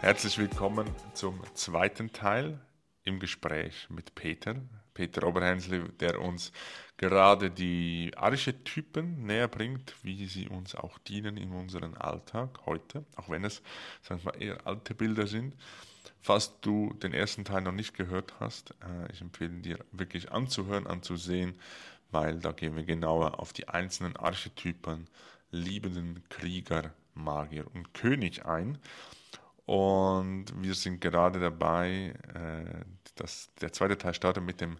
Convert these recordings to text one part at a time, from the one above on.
Herzlich willkommen zum zweiten Teil im Gespräch mit Peter. Peter Oberhänsli, der uns gerade die Archetypen näher bringt, wie sie uns auch dienen in unserem Alltag heute, auch wenn es sagen wir, eher alte Bilder sind. Falls du den ersten Teil noch nicht gehört hast, äh, ich empfehle dir wirklich anzuhören, anzusehen, weil da gehen wir genauer auf die einzelnen Archetypen, liebenden Krieger, Magier und König ein. Und wir sind gerade dabei, äh, dass der zweite Teil startet mit, dem,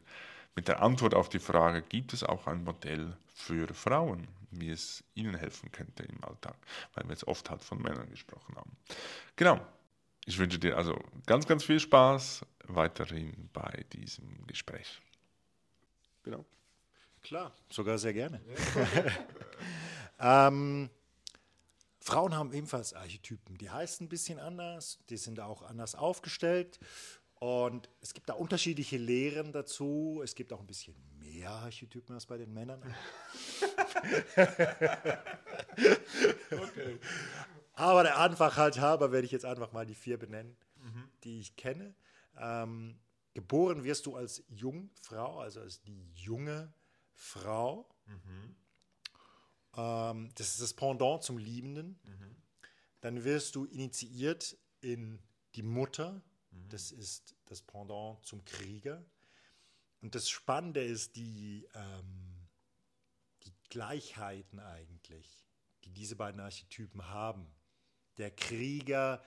mit der Antwort auf die Frage, gibt es auch ein Modell für Frauen, wie es ihnen helfen könnte im Alltag, weil wir jetzt oft halt von Männern gesprochen haben. Genau. Ich wünsche dir also ganz, ganz viel Spaß weiterhin bei diesem Gespräch. Genau. Klar, sogar sehr gerne. ähm, Frauen haben ebenfalls Archetypen. Die heißen ein bisschen anders, die sind auch anders aufgestellt. Und es gibt da unterschiedliche Lehren dazu. Es gibt auch ein bisschen mehr Archetypen als bei den Männern. okay. Aber der Einfachheit halber werde ich jetzt einfach mal die vier benennen, mhm. die ich kenne. Ähm, geboren wirst du als Jungfrau, also als die junge Frau. Mhm. Ähm, das ist das Pendant zum Liebenden. Mhm. Dann wirst du initiiert in die Mutter. Mhm. Das ist das Pendant zum Krieger. Und das Spannende ist die, ähm, die Gleichheiten eigentlich, die diese beiden Archetypen haben. Der Krieger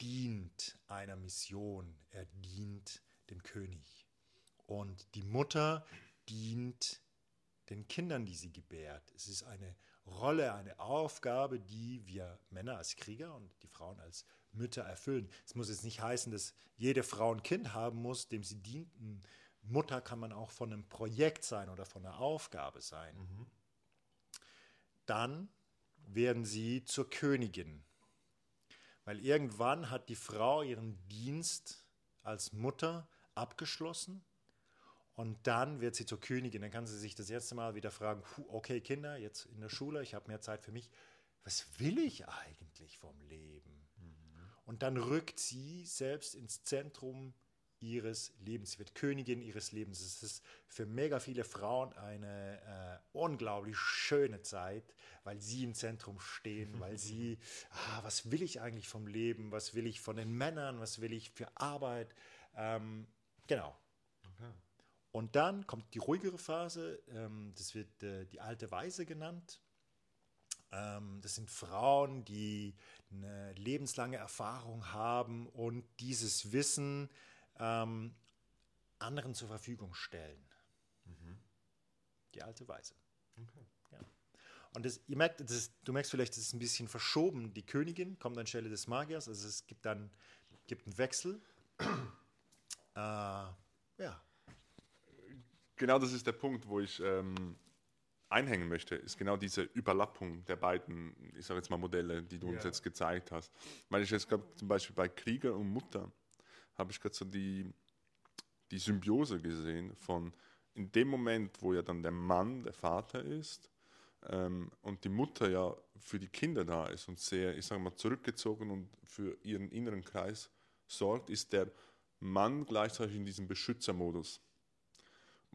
dient einer Mission, er dient dem König. Und die Mutter dient den Kindern, die sie gebärt. Es ist eine Rolle, eine Aufgabe, die wir Männer als Krieger und die Frauen als Mütter erfüllen. Es muss jetzt nicht heißen, dass jede Frau ein Kind haben muss, dem sie dient. Mutter kann man auch von einem Projekt sein oder von einer Aufgabe sein. Mhm. Dann werden sie zur Königin. Weil irgendwann hat die Frau ihren Dienst als Mutter abgeschlossen und dann wird sie zur Königin. Dann kann sie sich das erste Mal wieder fragen, okay Kinder, jetzt in der Schule, ich habe mehr Zeit für mich. Was will ich eigentlich vom Leben? Mhm. Und dann rückt sie selbst ins Zentrum ihres Lebens. Sie wird Königin ihres Lebens. Es ist für mega viele Frauen eine äh, unglaublich schöne Zeit, weil sie im Zentrum stehen, weil sie, ah, was will ich eigentlich vom Leben? Was will ich von den Männern? Was will ich für Arbeit? Ähm, genau. Und dann kommt die ruhigere Phase, ähm, das wird äh, die alte Weise genannt. Ähm, das sind Frauen, die eine lebenslange Erfahrung haben und dieses Wissen ähm, anderen zur Verfügung stellen. Mhm. Die alte Weise. Okay. Ja. Und das, ihr merkt, das du merkst vielleicht, das ist ein bisschen verschoben. Die Königin kommt anstelle des Magiers, also es gibt dann gibt einen Wechsel. äh, ja, genau das ist der Punkt, wo ich ähm, einhängen möchte, ist genau diese Überlappung der beiden, ich sage jetzt mal Modelle, die du uns ja. jetzt gezeigt hast. Weil ich jetzt glaube, zum Beispiel bei Krieger und Mutter habe ich gerade so die, die Symbiose gesehen von in dem Moment, wo ja dann der Mann der Vater ist ähm, und die Mutter ja für die Kinder da ist und sehr, ich sage mal, zurückgezogen und für ihren inneren Kreis sorgt, ist der Mann gleichzeitig in diesem Beschützermodus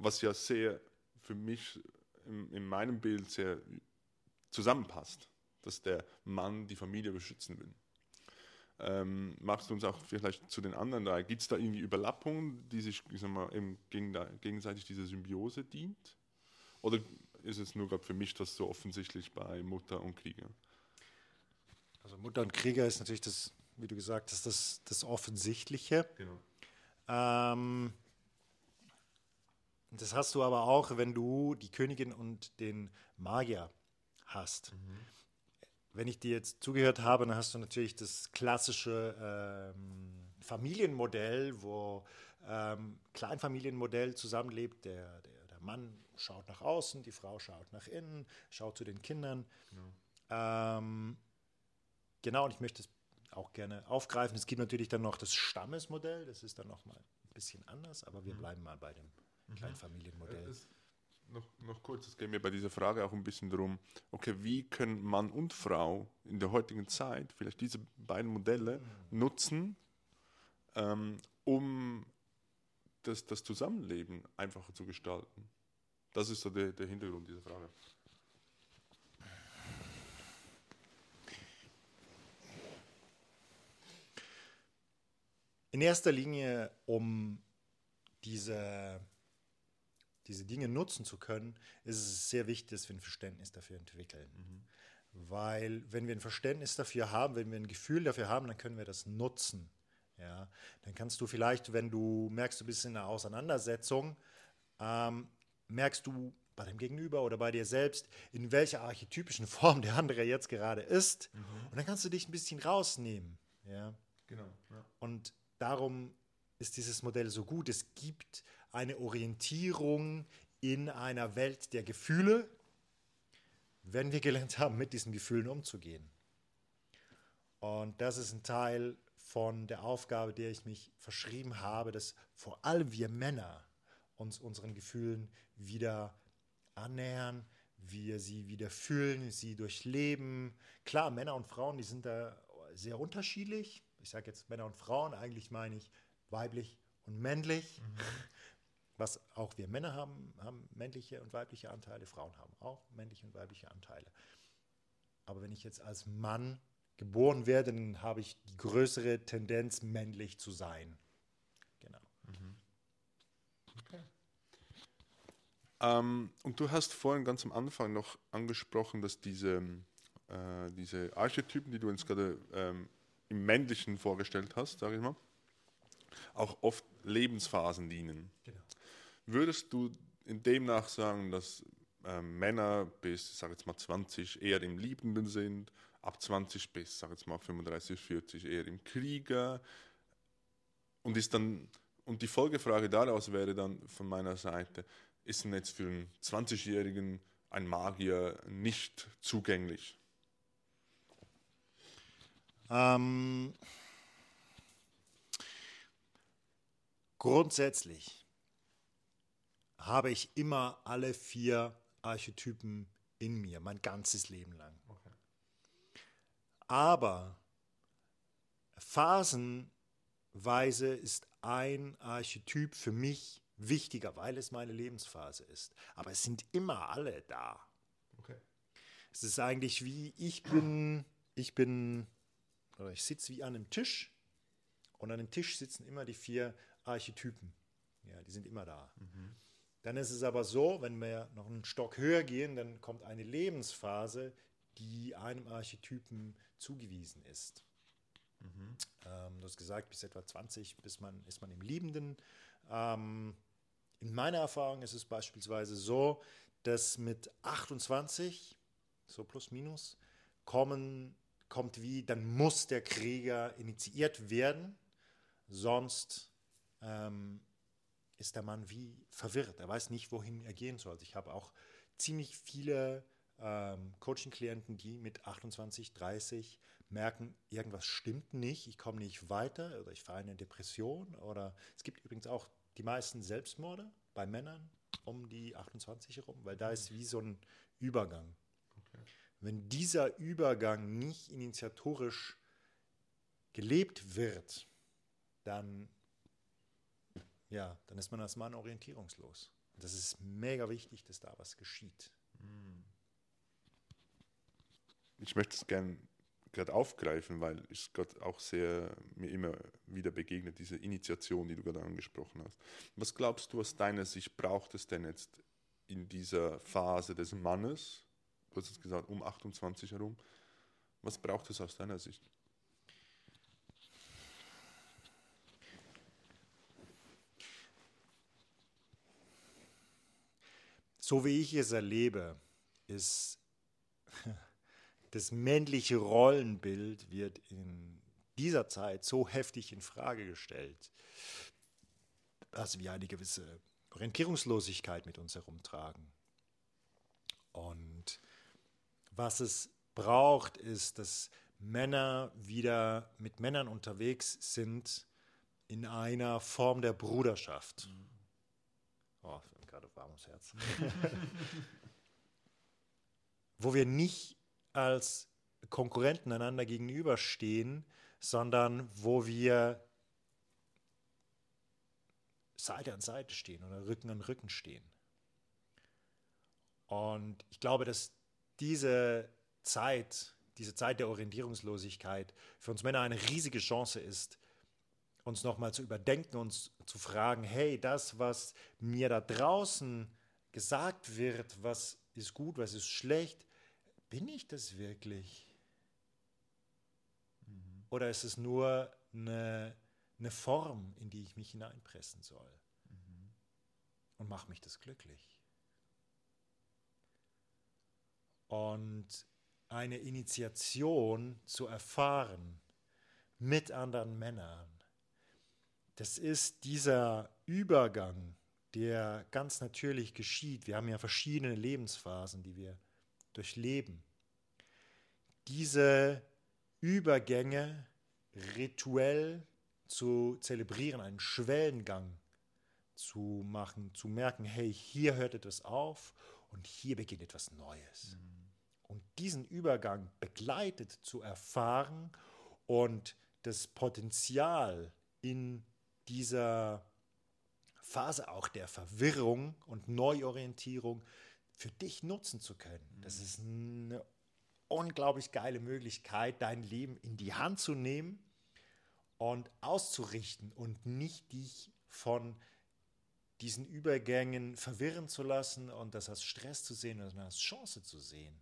was ja sehr für mich in, in meinem Bild sehr zusammenpasst, dass der Mann die Familie beschützen will. Ähm, magst du uns auch vielleicht zu den anderen drei, gibt es da irgendwie Überlappungen, die sich ich sag mal, eben gegenseitig dieser Symbiose dient? Oder ist es nur gerade für mich das so offensichtlich bei Mutter und Krieger? Also Mutter und Krieger ist natürlich das, wie du gesagt hast, das, das Offensichtliche. Genau. Ähm, das hast du aber auch, wenn du die Königin und den Magier hast. Mhm. Wenn ich dir jetzt zugehört habe, dann hast du natürlich das klassische ähm, Familienmodell, wo ähm, Kleinfamilienmodell zusammenlebt. Der, der, der Mann schaut nach außen, die Frau schaut nach innen, schaut zu den Kindern. Genau, ähm, genau und ich möchte es auch gerne aufgreifen. Es gibt natürlich dann noch das Stammesmodell, das ist dann nochmal ein bisschen anders, aber wir mhm. bleiben mal bei dem Kleinfamilienmodell. Es noch, noch kurz, es geht mir bei dieser Frage auch ein bisschen darum, okay, wie können Mann und Frau in der heutigen Zeit vielleicht diese beiden Modelle mhm. nutzen, ähm, um das, das Zusammenleben einfacher zu gestalten? Das ist so der, der Hintergrund dieser Frage. In erster Linie, um diese diese Dinge nutzen zu können, ist es sehr wichtig, dass wir ein Verständnis dafür entwickeln. Mhm. Weil wenn wir ein Verständnis dafür haben, wenn wir ein Gefühl dafür haben, dann können wir das nutzen. Ja, dann kannst du vielleicht, wenn du merkst, du bist in einer Auseinandersetzung, ähm, merkst du bei dem Gegenüber oder bei dir selbst, in welcher archetypischen Form der andere jetzt gerade ist. Mhm. Und dann kannst du dich ein bisschen rausnehmen. Ja? Genau. Ja. Und darum ist dieses Modell so gut. Es gibt eine Orientierung in einer Welt der Gefühle, wenn wir gelernt haben, mit diesen Gefühlen umzugehen. Und das ist ein Teil von der Aufgabe, der ich mich verschrieben habe, dass vor allem wir Männer uns unseren Gefühlen wieder annähern, wir sie wieder fühlen, sie durchleben. Klar, Männer und Frauen, die sind da sehr unterschiedlich. Ich sage jetzt Männer und Frauen, eigentlich meine ich weiblich und männlich. Mhm. Was auch wir Männer haben, haben männliche und weibliche Anteile, Frauen haben auch männliche und weibliche Anteile. Aber wenn ich jetzt als Mann geboren werde, dann habe ich die größere Tendenz, männlich zu sein. Genau. Mhm. Okay. Ähm, und du hast vorhin ganz am Anfang noch angesprochen, dass diese, äh, diese Archetypen, die du uns gerade ähm, im Männlichen vorgestellt hast, sage ich mal, auch oft Lebensphasen dienen. Genau. Würdest du in demnach sagen, dass äh, Männer bis, sag jetzt mal 20 eher im Liebenden sind, ab 20 bis, sag jetzt mal 35, 40 eher im Krieger und ist dann und die Folgefrage daraus wäre dann von meiner Seite, ist denn jetzt für einen 20-Jährigen ein Magier nicht zugänglich? Ähm, grundsätzlich habe ich immer alle vier Archetypen in mir, mein ganzes Leben lang. Okay. Aber phasenweise ist ein Archetyp für mich wichtiger, weil es meine Lebensphase ist. Aber es sind immer alle da. Okay. Es ist eigentlich wie ich bin, ich bin, oder ich sitze wie an einem Tisch und an dem Tisch sitzen immer die vier Archetypen. Ja, die sind immer da. Mhm. Dann ist es aber so, wenn wir noch einen Stock höher gehen, dann kommt eine Lebensphase, die einem Archetypen zugewiesen ist. Mhm. Ähm, du hast gesagt, bis etwa 20 bis man, ist man im Liebenden. Ähm, in meiner Erfahrung ist es beispielsweise so, dass mit 28, so plus minus, kommen, kommt wie, dann muss der Krieger initiiert werden, sonst ähm, ist der Mann wie verwirrt. Er weiß nicht, wohin er gehen soll. Ich habe auch ziemlich viele ähm, Coaching-Klienten, die mit 28, 30 merken, irgendwas stimmt nicht, ich komme nicht weiter oder ich fahre eine Depression. Oder es gibt übrigens auch die meisten Selbstmorde bei Männern um die 28 herum, weil da ist wie so ein Übergang. Okay. Wenn dieser Übergang nicht initiatorisch gelebt wird, dann ja, dann ist man als Mann orientierungslos. Und das ist mega wichtig, dass da was geschieht. Hm. Ich möchte es gerne gerade aufgreifen, weil es gerade auch sehr mir immer wieder begegnet, diese Initiation, die du gerade angesprochen hast. Was glaubst du, aus deiner Sicht braucht es denn jetzt in dieser Phase des Mannes, du hast es gesagt, um 28 herum, was braucht es aus deiner Sicht? So wie ich es erlebe, ist das männliche Rollenbild wird in dieser Zeit so heftig in Frage gestellt, dass wir eine gewisse Orientierungslosigkeit mit uns herumtragen. Und was es braucht, ist, dass Männer wieder mit Männern unterwegs sind in einer Form der Bruderschaft. Mhm. Oh, gerade warm ums Herz. Wo wir nicht als Konkurrenten einander gegenüberstehen, sondern wo wir Seite an Seite stehen oder Rücken an Rücken stehen. Und ich glaube, dass diese Zeit, diese Zeit der Orientierungslosigkeit für uns Männer eine riesige Chance ist, uns nochmal zu überdenken, uns zu fragen, hey, das, was mir da draußen gesagt wird, was ist gut, was ist schlecht, bin ich das wirklich? Mhm. Oder ist es nur eine, eine Form, in die ich mich hineinpressen soll? Mhm. Und macht mich das glücklich? Und eine Initiation zu erfahren mit anderen Männern, das ist dieser Übergang, der ganz natürlich geschieht. Wir haben ja verschiedene Lebensphasen, die wir durchleben. Diese Übergänge rituell zu zelebrieren, einen Schwellengang zu machen, zu merken, hey, hier hört etwas auf und hier beginnt etwas Neues. Mhm. Und diesen Übergang begleitet zu erfahren und das Potenzial in dieser Phase auch der Verwirrung und Neuorientierung für dich nutzen zu können. Das ist eine unglaublich geile Möglichkeit, dein Leben in die Hand zu nehmen und auszurichten und nicht dich von diesen Übergängen verwirren zu lassen und das als Stress zu sehen, sondern als Chance zu sehen.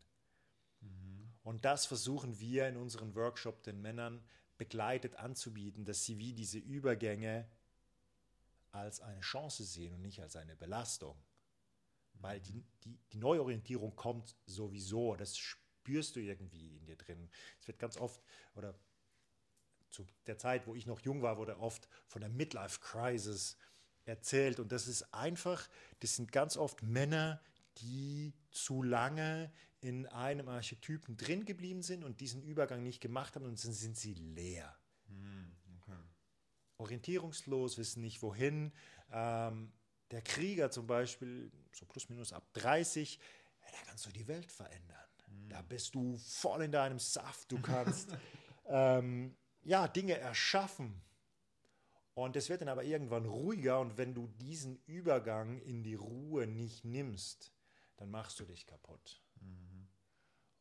Mhm. Und das versuchen wir in unserem Workshop den Männern begleitet anzubieten, dass sie wie diese Übergänge als eine Chance sehen und nicht als eine Belastung. Weil die, die, die Neuorientierung kommt sowieso, das spürst du irgendwie in dir drin. Es wird ganz oft, oder zu der Zeit, wo ich noch jung war, wurde oft von der Midlife Crisis erzählt. Und das ist einfach, das sind ganz oft Männer, die zu lange in einem Archetypen drin geblieben sind und diesen Übergang nicht gemacht haben und dann sind sie leer. Hm, okay. Orientierungslos, wissen nicht wohin. Ähm, der Krieger zum Beispiel, so plus minus ab 30, ja, da kannst du die Welt verändern. Mhm. Da bist du voll in deinem Saft. Du kannst ähm, ja, Dinge erschaffen. Und es wird dann aber irgendwann ruhiger und wenn du diesen Übergang in die Ruhe nicht nimmst, dann machst du dich kaputt. Mhm.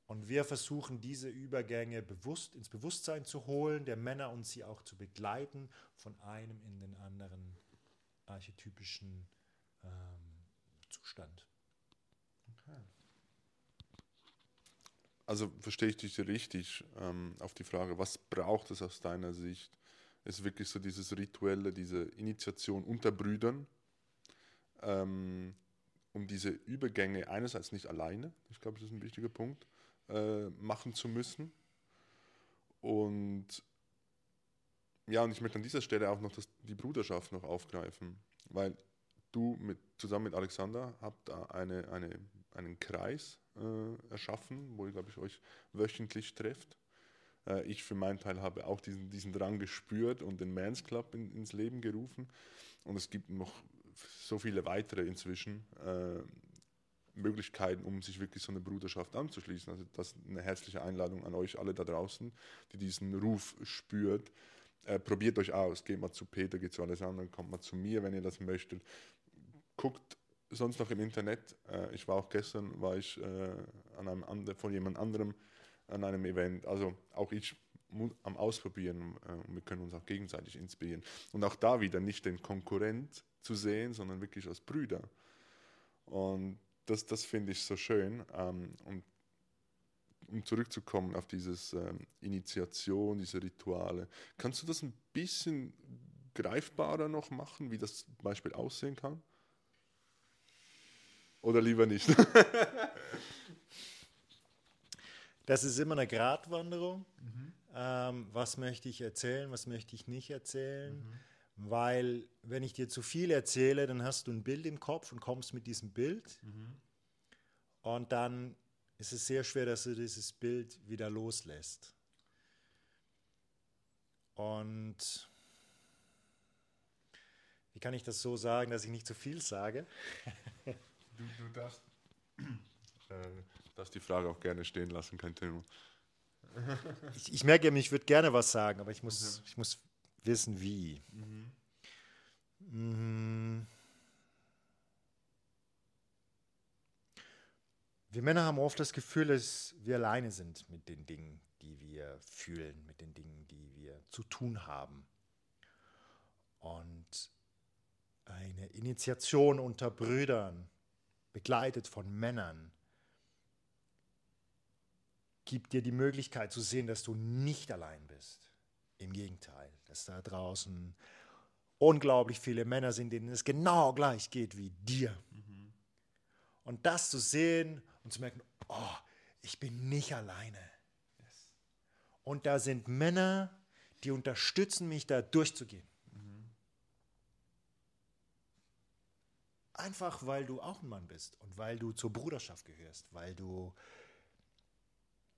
Und wir versuchen diese Übergänge bewusst ins Bewusstsein zu holen, der Männer und sie auch zu begleiten von einem in den anderen archetypischen ähm, Zustand. Okay. Also verstehe ich dich richtig ähm, auf die Frage, was braucht es aus deiner Sicht? Ist wirklich so dieses Rituelle, diese Initiation unter Brüdern, ähm, um diese Übergänge einerseits nicht alleine, ich glaube, das ist ein wichtiger Punkt, äh, machen zu müssen. Und ja, und ich möchte an dieser Stelle auch noch das, die Bruderschaft noch aufgreifen, weil du mit, zusammen mit Alexander habt da eine, eine, einen Kreis äh, erschaffen, wo ihr, glaube ich, euch wöchentlich trefft. Äh, ich für meinen Teil habe auch diesen, diesen Drang gespürt und den Mans Club in, ins Leben gerufen. Und es gibt noch so viele weitere inzwischen äh, Möglichkeiten, um sich wirklich so eine Bruderschaft anzuschließen. Also das ist eine herzliche Einladung an euch alle da draußen, die diesen Ruf spürt. Äh, probiert euch aus, geht mal zu Peter, geht zu Alessandro, kommt mal zu mir, wenn ihr das möchtet guckt sonst noch im Internet. Äh, ich war auch gestern, war ich äh, an einem andre, von jemand anderem an einem Event. Also auch ich am Ausprobieren äh, und wir können uns auch gegenseitig inspirieren. Und auch da wieder nicht den Konkurrent zu sehen, sondern wirklich als Brüder. Und das, das finde ich so schön. Ähm, und um zurückzukommen auf dieses ähm, Initiation, diese Rituale, kannst du das ein bisschen greifbarer noch machen, wie das zum Beispiel aussehen kann? Oder lieber nicht? das ist immer eine Gratwanderung. Mhm. Ähm, was möchte ich erzählen, was möchte ich nicht erzählen? Mhm. Weil, wenn ich dir zu viel erzähle, dann hast du ein Bild im Kopf und kommst mit diesem Bild. Mhm. Und dann ist es sehr schwer, dass du dieses Bild wieder loslässt. Und wie kann ich das so sagen, dass ich nicht zu viel sage? Du, du darfst, äh, darfst die Frage auch gerne stehen lassen, kein Thema. ich, ich merke, ich würde gerne was sagen, aber ich muss, ich muss wissen, wie. Mhm. Mhm. Wir Männer haben oft das Gefühl, dass wir alleine sind mit den Dingen, die wir fühlen, mit den Dingen, die wir zu tun haben. Und eine Initiation unter Brüdern, begleitet von Männern, gibt dir die Möglichkeit zu sehen, dass du nicht allein bist. Im Gegenteil, dass da draußen unglaublich viele Männer sind, denen es genau gleich geht wie dir. Mhm. Und das zu sehen und zu merken, oh, ich bin nicht alleine. Yes. Und da sind Männer, die unterstützen mich, da durchzugehen. Mhm. Einfach weil du auch ein Mann bist und weil du zur Bruderschaft gehörst, weil du,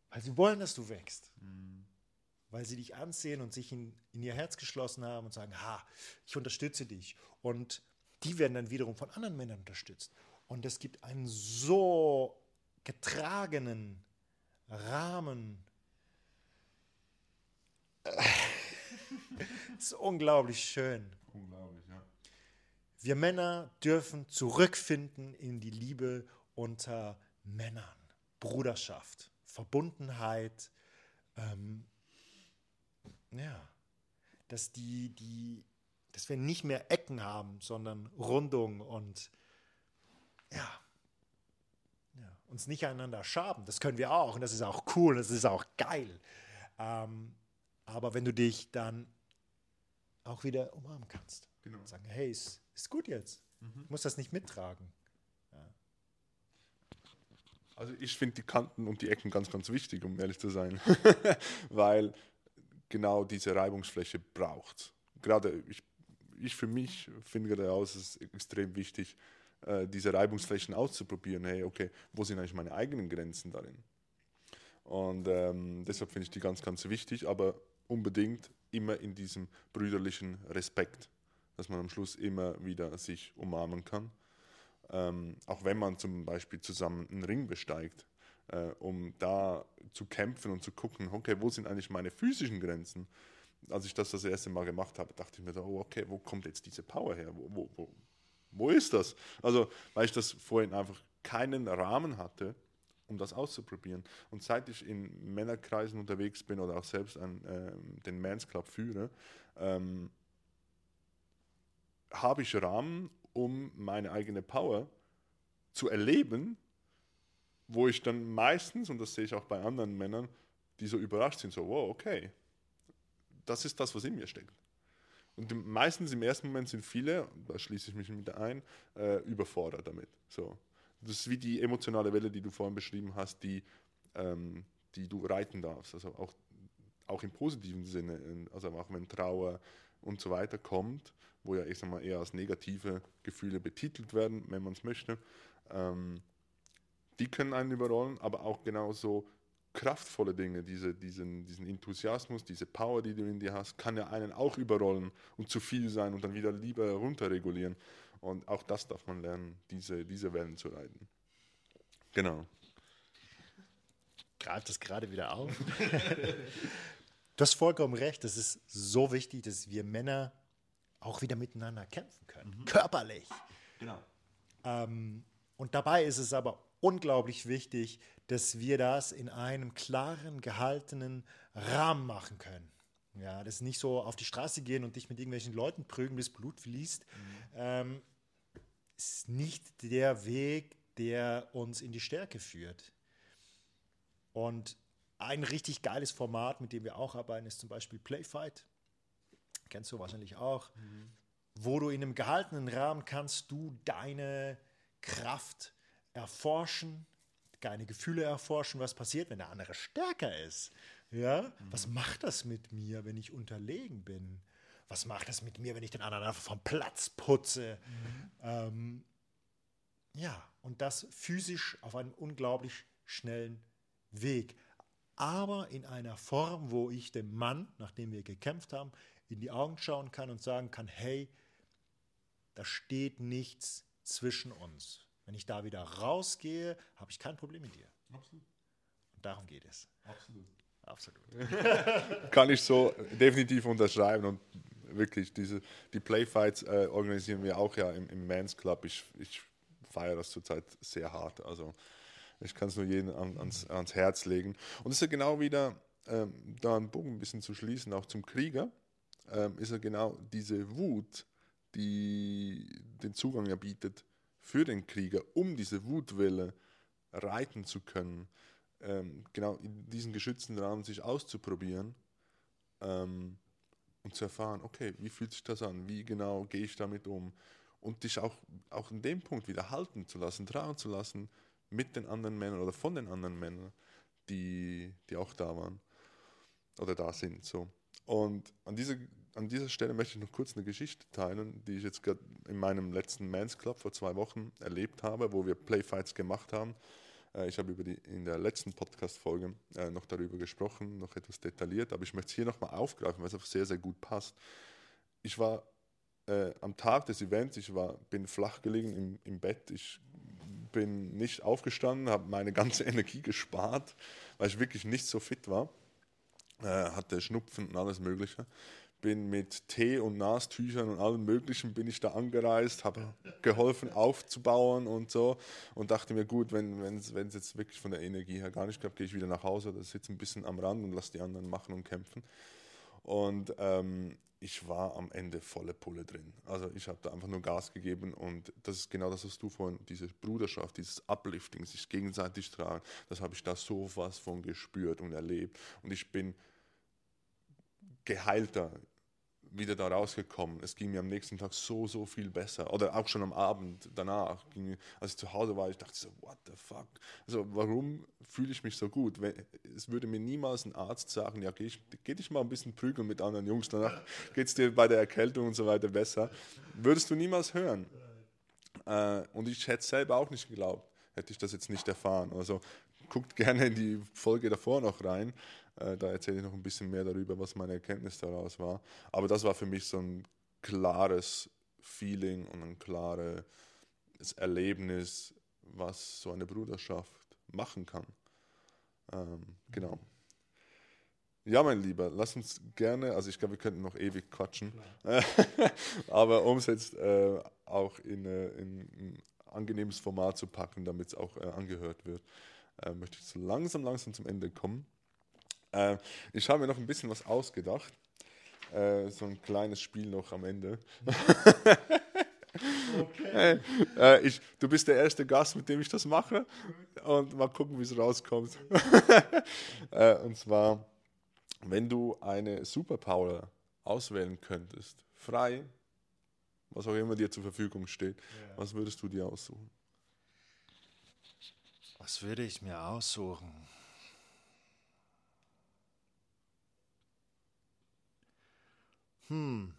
weil sie wollen, dass du wächst. Mhm. Weil sie dich ansehen und sich in, in ihr Herz geschlossen haben und sagen, ha, ich unterstütze dich. Und die werden dann wiederum von anderen Männern unterstützt. Und es gibt einen so getragenen Rahmen. das ist unglaublich schön. Unglaublich, ja. Wir Männer dürfen zurückfinden in die Liebe unter Männern. Bruderschaft, Verbundenheit. Ähm, ja, dass, die, die, dass wir nicht mehr Ecken haben, sondern Rundung und ja, uns nicht einander schaben. Das können wir auch und das ist auch cool, das ist auch geil. Ähm, aber wenn du dich dann auch wieder umarmen kannst genau. und sagen, hey, ist, ist gut jetzt. Mhm. Ich muss das nicht mittragen. Ja. Also ich finde die Kanten und die Ecken ganz, ganz wichtig, um ehrlich zu sein. Weil genau diese Reibungsfläche braucht. Gerade ich, ich für mich finde gerade aus, es ist extrem wichtig, äh, diese Reibungsflächen auszuprobieren. Hey, okay, wo sind eigentlich meine eigenen Grenzen darin? Und ähm, deshalb finde ich die ganz, ganz wichtig, aber unbedingt immer in diesem brüderlichen Respekt, dass man am Schluss immer wieder sich umarmen kann. Ähm, auch wenn man zum Beispiel zusammen einen Ring besteigt, äh, um da zu kämpfen und zu gucken, okay, wo sind eigentlich meine physischen Grenzen? Als ich das das erste Mal gemacht habe, dachte ich mir so, oh, okay, wo kommt jetzt diese Power her? Wo, wo, wo, wo ist das? Also, weil ich das vorhin einfach keinen Rahmen hatte, um das auszuprobieren. Und seit ich in Männerkreisen unterwegs bin oder auch selbst an äh, den Mans Club führe, ähm, habe ich Rahmen, um meine eigene Power zu erleben, wo ich dann meistens, und das sehe ich auch bei anderen Männern, die so überrascht sind, so, wow, okay, das ist das, was in mir steckt. Und meistens im ersten Moment sind viele, da schließe ich mich mit ein, äh, überfordert damit. So. Das ist wie die emotionale Welle, die du vorhin beschrieben hast, die, ähm, die du reiten darfst. Also auch, auch im positiven Sinne, also auch wenn Trauer und so weiter kommt, wo ja ich sag mal, eher als negative Gefühle betitelt werden, wenn man es möchte, ähm, die können einen überrollen, aber auch genauso kraftvolle Dinge, diese, diesen, diesen Enthusiasmus, diese Power, die du in dir hast, kann ja einen auch überrollen und zu viel sein und dann wieder lieber runterregulieren. Und auch das darf man lernen, diese, diese Wellen zu reiten. Genau. Greift das gerade wieder auf. du hast vollkommen recht. Es ist so wichtig, dass wir Männer auch wieder miteinander kämpfen können. Mhm. Körperlich. Genau. Ähm, und dabei ist es aber unglaublich wichtig, dass wir das in einem klaren, gehaltenen Rahmen machen können. Ja, das ist nicht so auf die Straße gehen und dich mit irgendwelchen Leuten prügeln, bis Blut fließt. Mhm. Ähm, ist nicht der Weg, der uns in die Stärke führt. Und ein richtig geiles Format, mit dem wir auch arbeiten, ist zum Beispiel Playfight. Kennst du wahrscheinlich auch. Mhm. Wo du in einem gehaltenen Rahmen kannst du deine Kraft erforschen, deine Gefühle erforschen, was passiert, wenn der andere stärker ist. Ja? Mhm. Was macht das mit mir, wenn ich unterlegen bin? Was macht das mit mir, wenn ich den anderen einfach vom Platz putze? Mhm. Ähm, ja, und das physisch auf einem unglaublich schnellen Weg. Aber in einer Form, wo ich dem Mann, nachdem wir gekämpft haben, in die Augen schauen kann und sagen kann, hey, da steht nichts zwischen uns. Wenn ich da wieder rausgehe, habe ich kein Problem mit dir. Absolut. Und darum geht es. Absolut. Absolut. Kann ich so definitiv unterschreiben und wirklich diese, die Playfights äh, organisieren wir auch ja im, im Mans Club. Ich, ich feiere das zurzeit sehr hart. Also ich kann es nur jedem an, ans, ans Herz legen. Und es ist ja genau wieder, ähm, da einen Bogen ein bisschen zu schließen, auch zum Krieger, ähm, ist ja genau diese Wut, die den Zugang ja bietet für den Krieger, um diese Wutwelle reiten zu können, ähm, genau in diesen geschützten Rahmen sich auszuprobieren ähm, und zu erfahren, okay, wie fühlt sich das an, wie genau gehe ich damit um und dich auch, auch in dem Punkt wieder halten zu lassen, trauen zu lassen mit den anderen Männern oder von den anderen Männern, die, die auch da waren oder da sind. So. Und an dieser, an dieser Stelle möchte ich noch kurz eine Geschichte teilen, die ich jetzt gerade in meinem letzten Mans Club vor zwei Wochen erlebt habe, wo wir Playfights gemacht haben. Äh, ich habe über die, in der letzten Podcast-Folge äh, noch darüber gesprochen, noch etwas detailliert, aber ich möchte es hier nochmal aufgreifen, weil es auch sehr, sehr gut passt. Ich war äh, am Tag des Events, ich war, bin flach gelegen im, im Bett, ich bin nicht aufgestanden, habe meine ganze Energie gespart, weil ich wirklich nicht so fit war. Äh, hatte Schnupfen und alles Mögliche. Bin mit Tee und Nastüchern und allem Möglichen bin ich da angereist, habe geholfen aufzubauen und so und dachte mir, gut, wenn es jetzt wirklich von der Energie her gar nicht klappt, gehe ich wieder nach Hause oder sitze ein bisschen am Rand und lasse die anderen machen und kämpfen. Und ähm, ich war am Ende volle Pulle drin. Also ich habe da einfach nur Gas gegeben und das ist genau das, was du vorhin, diese Bruderschaft, dieses Uplifting, sich gegenseitig tragen, das habe ich da so was von gespürt und erlebt. Und ich bin geheilter wieder da rausgekommen. Es ging mir am nächsten Tag so, so viel besser. Oder auch schon am Abend danach. Ging, als ich zu Hause war, ich dachte so, what the fuck? Also warum fühle ich mich so gut? Es würde mir niemals ein Arzt sagen, ja, geh, ich, geh dich mal ein bisschen prügeln mit anderen Jungs, danach geht es dir bei der Erkältung und so weiter besser. Würdest du niemals hören. Äh, und ich hätte selber auch nicht geglaubt, hätte ich das jetzt nicht erfahren. Also guckt gerne in die Folge davor noch rein. Äh, da erzähle ich noch ein bisschen mehr darüber, was meine Erkenntnis daraus war. Aber das war für mich so ein klares Feeling und ein klares Erlebnis, was so eine Bruderschaft machen kann. Ähm, genau. Ja, mein Lieber, lass uns gerne, also ich glaube, wir könnten noch ewig quatschen, aber um es jetzt äh, auch in, äh, in, ein angenehmes Format zu packen, damit es auch äh, angehört wird, äh, möchte ich so langsam, langsam zum Ende kommen. Äh, ich habe mir noch ein bisschen was ausgedacht. Äh, so ein kleines Spiel noch am Ende. Okay. Äh, ich, du bist der erste Gast, mit dem ich das mache. Und mal gucken, wie es rauskommt. äh, und zwar, wenn du eine Superpower auswählen könntest, frei, was auch immer dir zur Verfügung steht, ja. was würdest du dir aussuchen? Was würde ich mir aussuchen? Hm.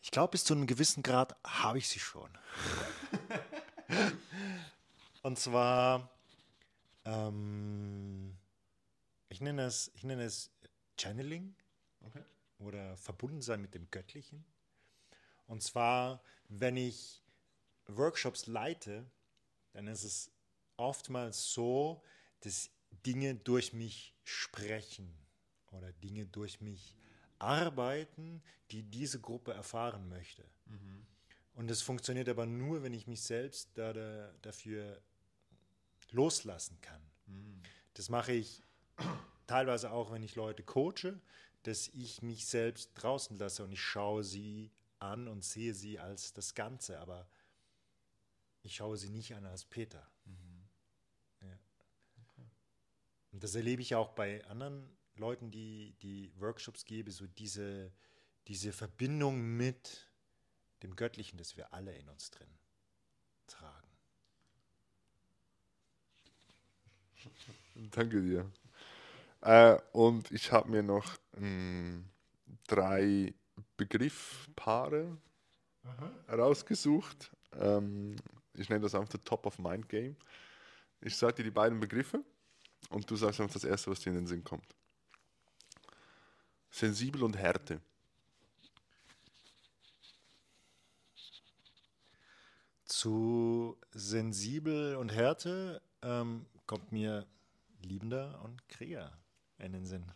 Ich glaube, bis zu einem gewissen Grad habe ich sie schon. Und zwar, ähm, ich, nenne es, ich nenne es Channeling okay. oder Verbundensein mit dem Göttlichen. Und zwar, wenn ich Workshops leite, dann ist es oftmals so, dass Dinge durch mich sprechen oder Dinge durch mich arbeiten, die diese Gruppe erfahren möchte. Mhm. Und das funktioniert aber nur, wenn ich mich selbst da, da, dafür loslassen kann. Mhm. Das mache ich teilweise auch, wenn ich Leute coache, dass ich mich selbst draußen lasse und ich schaue sie an und sehe sie als das Ganze, aber ich schaue sie nicht an als Peter. Mhm. Ja. Okay. Und das erlebe ich auch bei anderen Leuten, die die Workshops gebe, so diese, diese Verbindung mit dem Göttlichen, das wir alle in uns drin tragen. Danke dir. Äh, und ich habe mir noch mh, hm, drei Begriffpaare rausgesucht. Ähm, ich nenne das einfach Top of Mind Game. Ich sage dir die beiden Begriffe und du sagst einfach das erste, was dir in den Sinn kommt. Sensibel und Härte. Zu sensibel und Härte ähm, kommt mir Liebender und Krieger in den Sinn.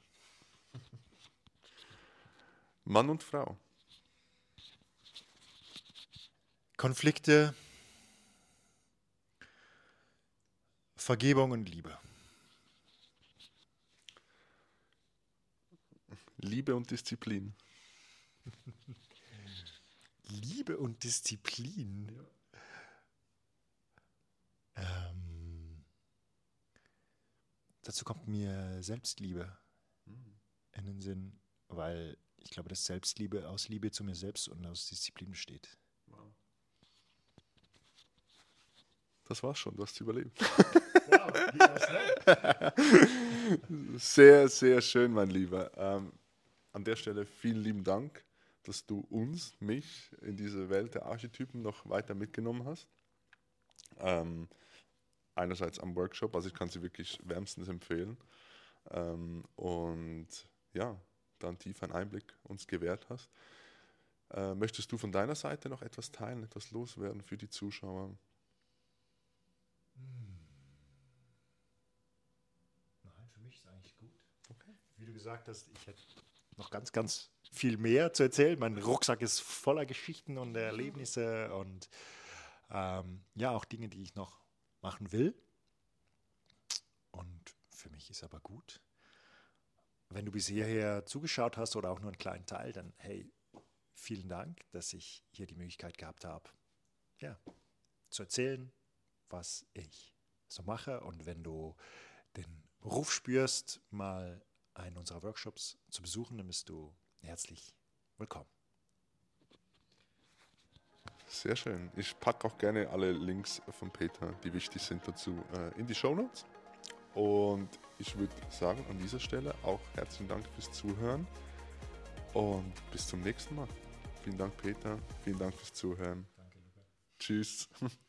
Mann und Frau. Konflikte, Vergebung und Liebe. Liebe und Disziplin. Liebe und Disziplin. Ähm, dazu kommt mir Selbstliebe in den Sinn, weil ich glaube, dass Selbstliebe aus Liebe zu mir selbst und aus Disziplin besteht. Das war's schon, du hast überlebt. sehr, sehr schön, mein Lieber. Ähm, an der Stelle vielen lieben Dank, dass du uns, mich, in diese Welt der Archetypen noch weiter mitgenommen hast. Ähm, einerseits am Workshop, also ich kann sie wirklich wärmstens empfehlen. Ähm, und ja, dann tief einen Einblick uns gewährt hast. Äh, möchtest du von deiner Seite noch etwas teilen, etwas loswerden für die Zuschauer? Nein, für mich ist eigentlich gut. Okay. Wie du gesagt hast, ich hätte noch ganz, ganz viel mehr zu erzählen. Mein Rucksack ist voller Geschichten und Erlebnisse und ähm, ja, auch Dinge, die ich noch machen will. Und für mich ist aber gut. Wenn du bis hierher zugeschaut hast oder auch nur einen kleinen Teil, dann hey, vielen Dank, dass ich hier die Möglichkeit gehabt habe, ja, zu erzählen, was ich so mache. Und wenn du den Ruf spürst, mal einen unserer Workshops zu besuchen, dann bist du herzlich willkommen. Sehr schön. Ich packe auch gerne alle Links von Peter, die wichtig sind dazu, äh, in die Show Notes. Und ich würde sagen, an dieser Stelle auch herzlichen Dank fürs Zuhören und bis zum nächsten Mal. Vielen Dank, Peter. Vielen Dank fürs Zuhören. Danke, Luca. Tschüss.